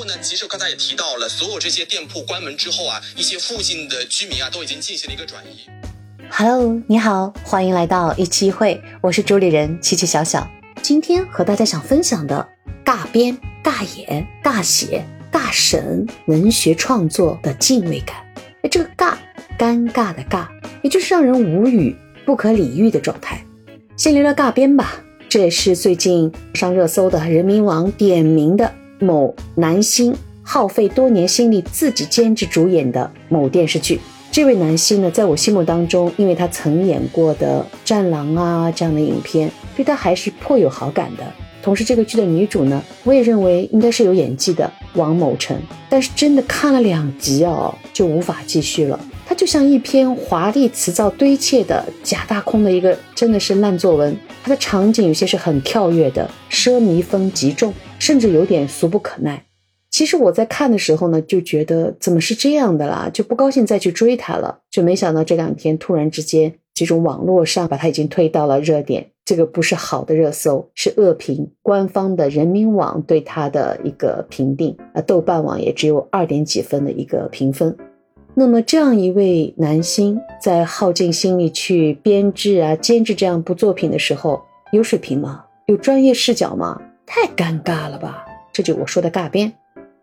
括呢，其实刚才也提到了，所有这些店铺关门之后啊，一些附近的居民啊，都已经进行了一个转移。Hello，你好，欢迎来到一期一会，我是主理人琪琪小小。今天和大家想分享的尬编、尬演、尬写、尬审文学创作的敬畏感。哎，这个尬，尴尬的尬，也就是让人无语、不可理喻的状态。先聊聊尬编吧，这也是最近上热搜的人民网点名的某男星耗费多年心力自己监制主演的某电视剧。这位男星呢，在我心目当中，因为他曾演过的《战狼》啊这样的影片，对他还是颇有好感的。同时，这个剧的女主呢，我也认为应该是有演技的王某辰。但是真的看了两集哦，就无法继续了。它就像一篇华丽辞藻堆砌的假大空的一个，真的是烂作文。它的场景有些是很跳跃的，奢靡风极重，甚至有点俗不可耐。其实我在看的时候呢，就觉得怎么是这样的啦，就不高兴再去追他了。就没想到这两天突然之间，这种网络上把他已经推到了热点，这个不是好的热搜，是恶评。官方的人民网对他的一个评定，啊，豆瓣网也只有二点几分的一个评分。那么这样一位男星在耗尽心力去编制啊、监制这样部作品的时候，有水平吗？有专业视角吗？太尴尬了吧！这就我说的尬编。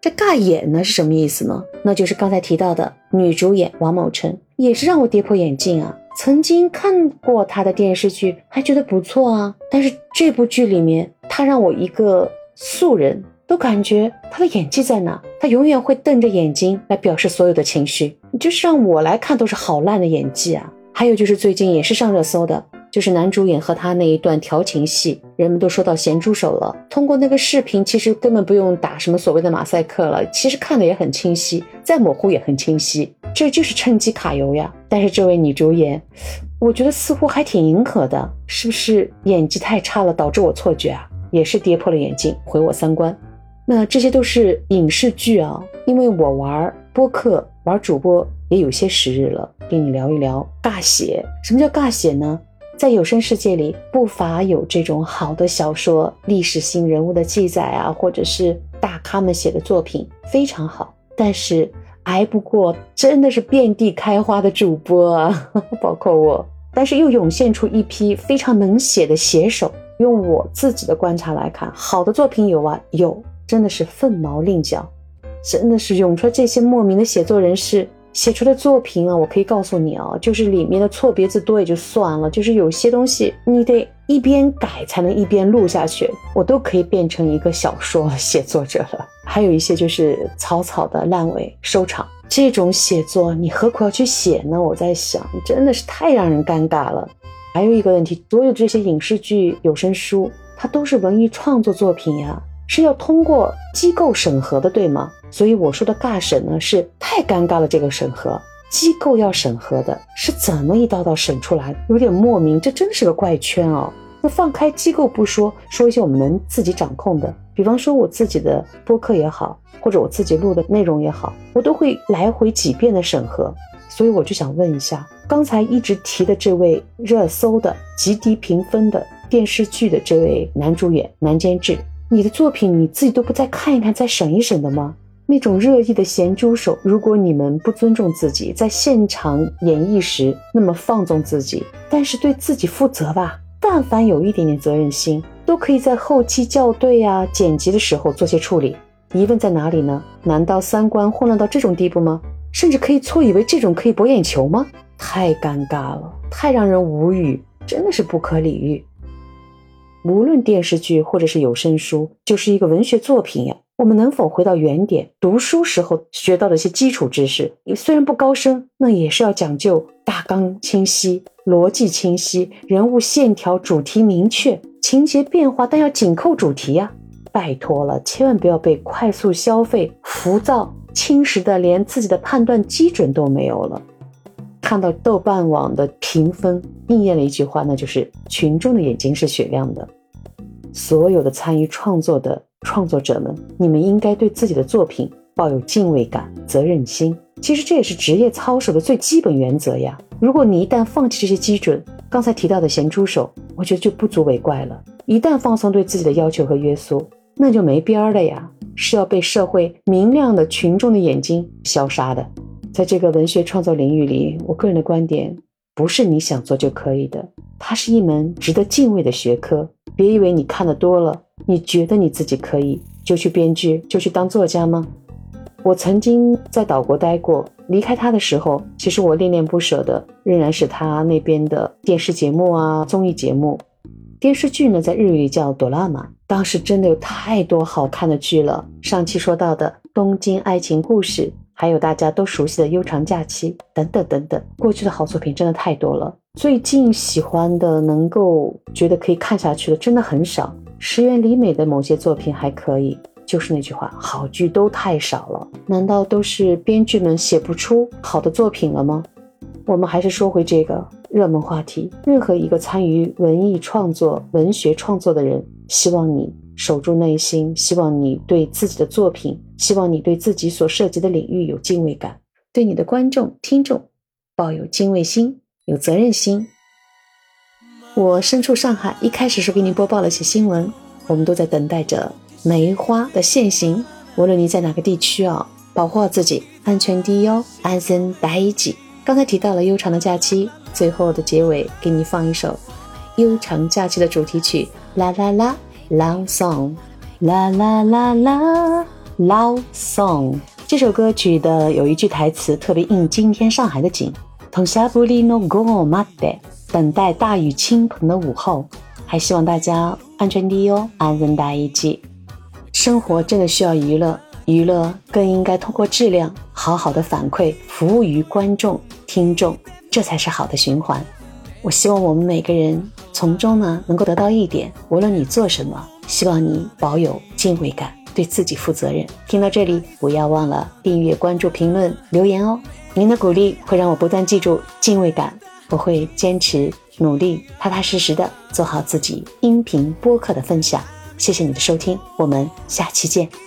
这尬演呢是什么意思呢？那就是刚才提到的女主演王某辰，也是让我跌破眼镜啊！曾经看过她的电视剧，还觉得不错啊。但是这部剧里面，她让我一个素人都感觉她的演技在哪？她永远会瞪着眼睛来表示所有的情绪，就是让我来看都是好烂的演技啊！还有就是最近也是上热搜的。就是男主演和他那一段调情戏，人们都说到咸猪手了。通过那个视频，其实根本不用打什么所谓的马赛克了，其实看的也很清晰，再模糊也很清晰。这就是趁机卡油呀！但是这位女主演，我觉得似乎还挺迎合的，是不是演技太差了导致我错觉啊？也是跌破了眼镜，毁我三观。那这些都是影视剧啊，因为我玩播客、玩主播也有些时日了，跟你聊一聊尬写。什么叫尬写呢？在有声世界里，不乏有这种好的小说、历史性人物的记载啊，或者是大咖们写的作品，非常好。但是挨不过真的是遍地开花的主播啊，包括我。但是又涌现出一批非常能写的写手。用我自己的观察来看，好的作品有啊，有，真的是凤毛麟角，真的是涌出来这些莫名的写作人士。写出的作品啊，我可以告诉你啊，就是里面的错别字多也就算了，就是有些东西你得一边改才能一边录下去，我都可以变成一个小说写作者了。还有一些就是草草的烂尾收场，这种写作你何苦要去写呢？我在想，真的是太让人尴尬了。还有一个问题，所有这些影视剧、有声书，它都是文艺创作作品呀，是要通过机构审核的，对吗？所以我说的尬审呢，是太尴尬了。这个审核机构要审核的，是怎么一道道审出来？有点莫名，这真是个怪圈哦。那放开机构不说，说一些我们能自己掌控的，比方说我自己的播客也好，或者我自己录的内容也好，我都会来回几遍的审核。所以我就想问一下，刚才一直提的这位热搜的极低评分的电视剧的这位男主演、男监制，你的作品你自己都不再看一看、再审一审的吗？那种热议的咸猪手，如果你们不尊重自己，在现场演绎时那么放纵自己，但是对自己负责吧。但凡有一点点责任心，都可以在后期校对啊、剪辑的时候做些处理。疑问在哪里呢？难道三观混乱到这种地步吗？甚至可以错以为这种可以博眼球吗？太尴尬了，太让人无语，真的是不可理喻。无论电视剧或者是有声书，就是一个文学作品呀。我们能否回到原点，读书时候学到的一些基础知识？虽然不高深，那也是要讲究大纲清晰、逻辑清晰、人物线条、主题明确、情节变化，但要紧扣主题呀！拜托了，千万不要被快速消费、浮躁侵蚀的，连自己的判断基准都没有了。看到豆瓣网的评分，应验了一句话，那就是群众的眼睛是雪亮的。所有的参与创作的。创作者们，你们应该对自己的作品抱有敬畏感、责任心。其实这也是职业操守的最基本原则呀。如果你一旦放弃这些基准，刚才提到的咸猪手，我觉得就不足为怪了。一旦放松对自己的要求和约束，那就没边儿了呀。是要被社会明亮的群众的眼睛消杀的。在这个文学创作领域里，我个人的观点不是你想做就可以的，它是一门值得敬畏的学科。别以为你看的多了，你觉得你自己可以就去编剧，就去当作家吗？我曾经在岛国待过，离开他的时候，其实我恋恋不舍的仍然是他那边的电视节目啊，综艺节目。电视剧呢，在日语里叫哆啦 A 当时真的有太多好看的剧了。上期说到的《东京爱情故事》，还有大家都熟悉的《悠长假期》等等等等，过去的好作品真的太多了。最近喜欢的，能够觉得可以看下去的，真的很少。石原里美的某些作品还可以，就是那句话，好剧都太少了。难道都是编剧们写不出好的作品了吗？我们还是说回这个热门话题。任何一个参与文艺创作、文学创作的人，希望你守住内心，希望你对自己的作品，希望你对自己所涉及的领域有敬畏感，对你的观众、听众抱有敬畏心、有责任心。我身处上海，一开始是给你播报了些新闻，我们都在等待着梅花的现形。无论你在哪个地区哦，保护好自己，安全第一哦，安身第一。刚才提到了悠长的假期，最后的结尾给你放一首悠长假期的主题曲，啦啦啦，Love Song，啦啦啦啦，Love Song。这首歌曲的有一句台词特别应今天上海的景，同下布里诺ゴーマデ，等待大雨倾盆的午后，还希望大家安全第一哦，安全第一。生活真的需要娱乐。娱乐更应该通过质量好好的反馈，服务于观众、听众，这才是好的循环。我希望我们每个人从中呢能够得到一点，无论你做什么，希望你保有敬畏感， 对自己负责任。听到这里，不要忘了订阅、关注、评论、留言哦。您的鼓励会让我不断记住敬畏感，我会坚持努力，踏踏实实的做好自己音频播客的分享。谢谢你的收听，我们下期见。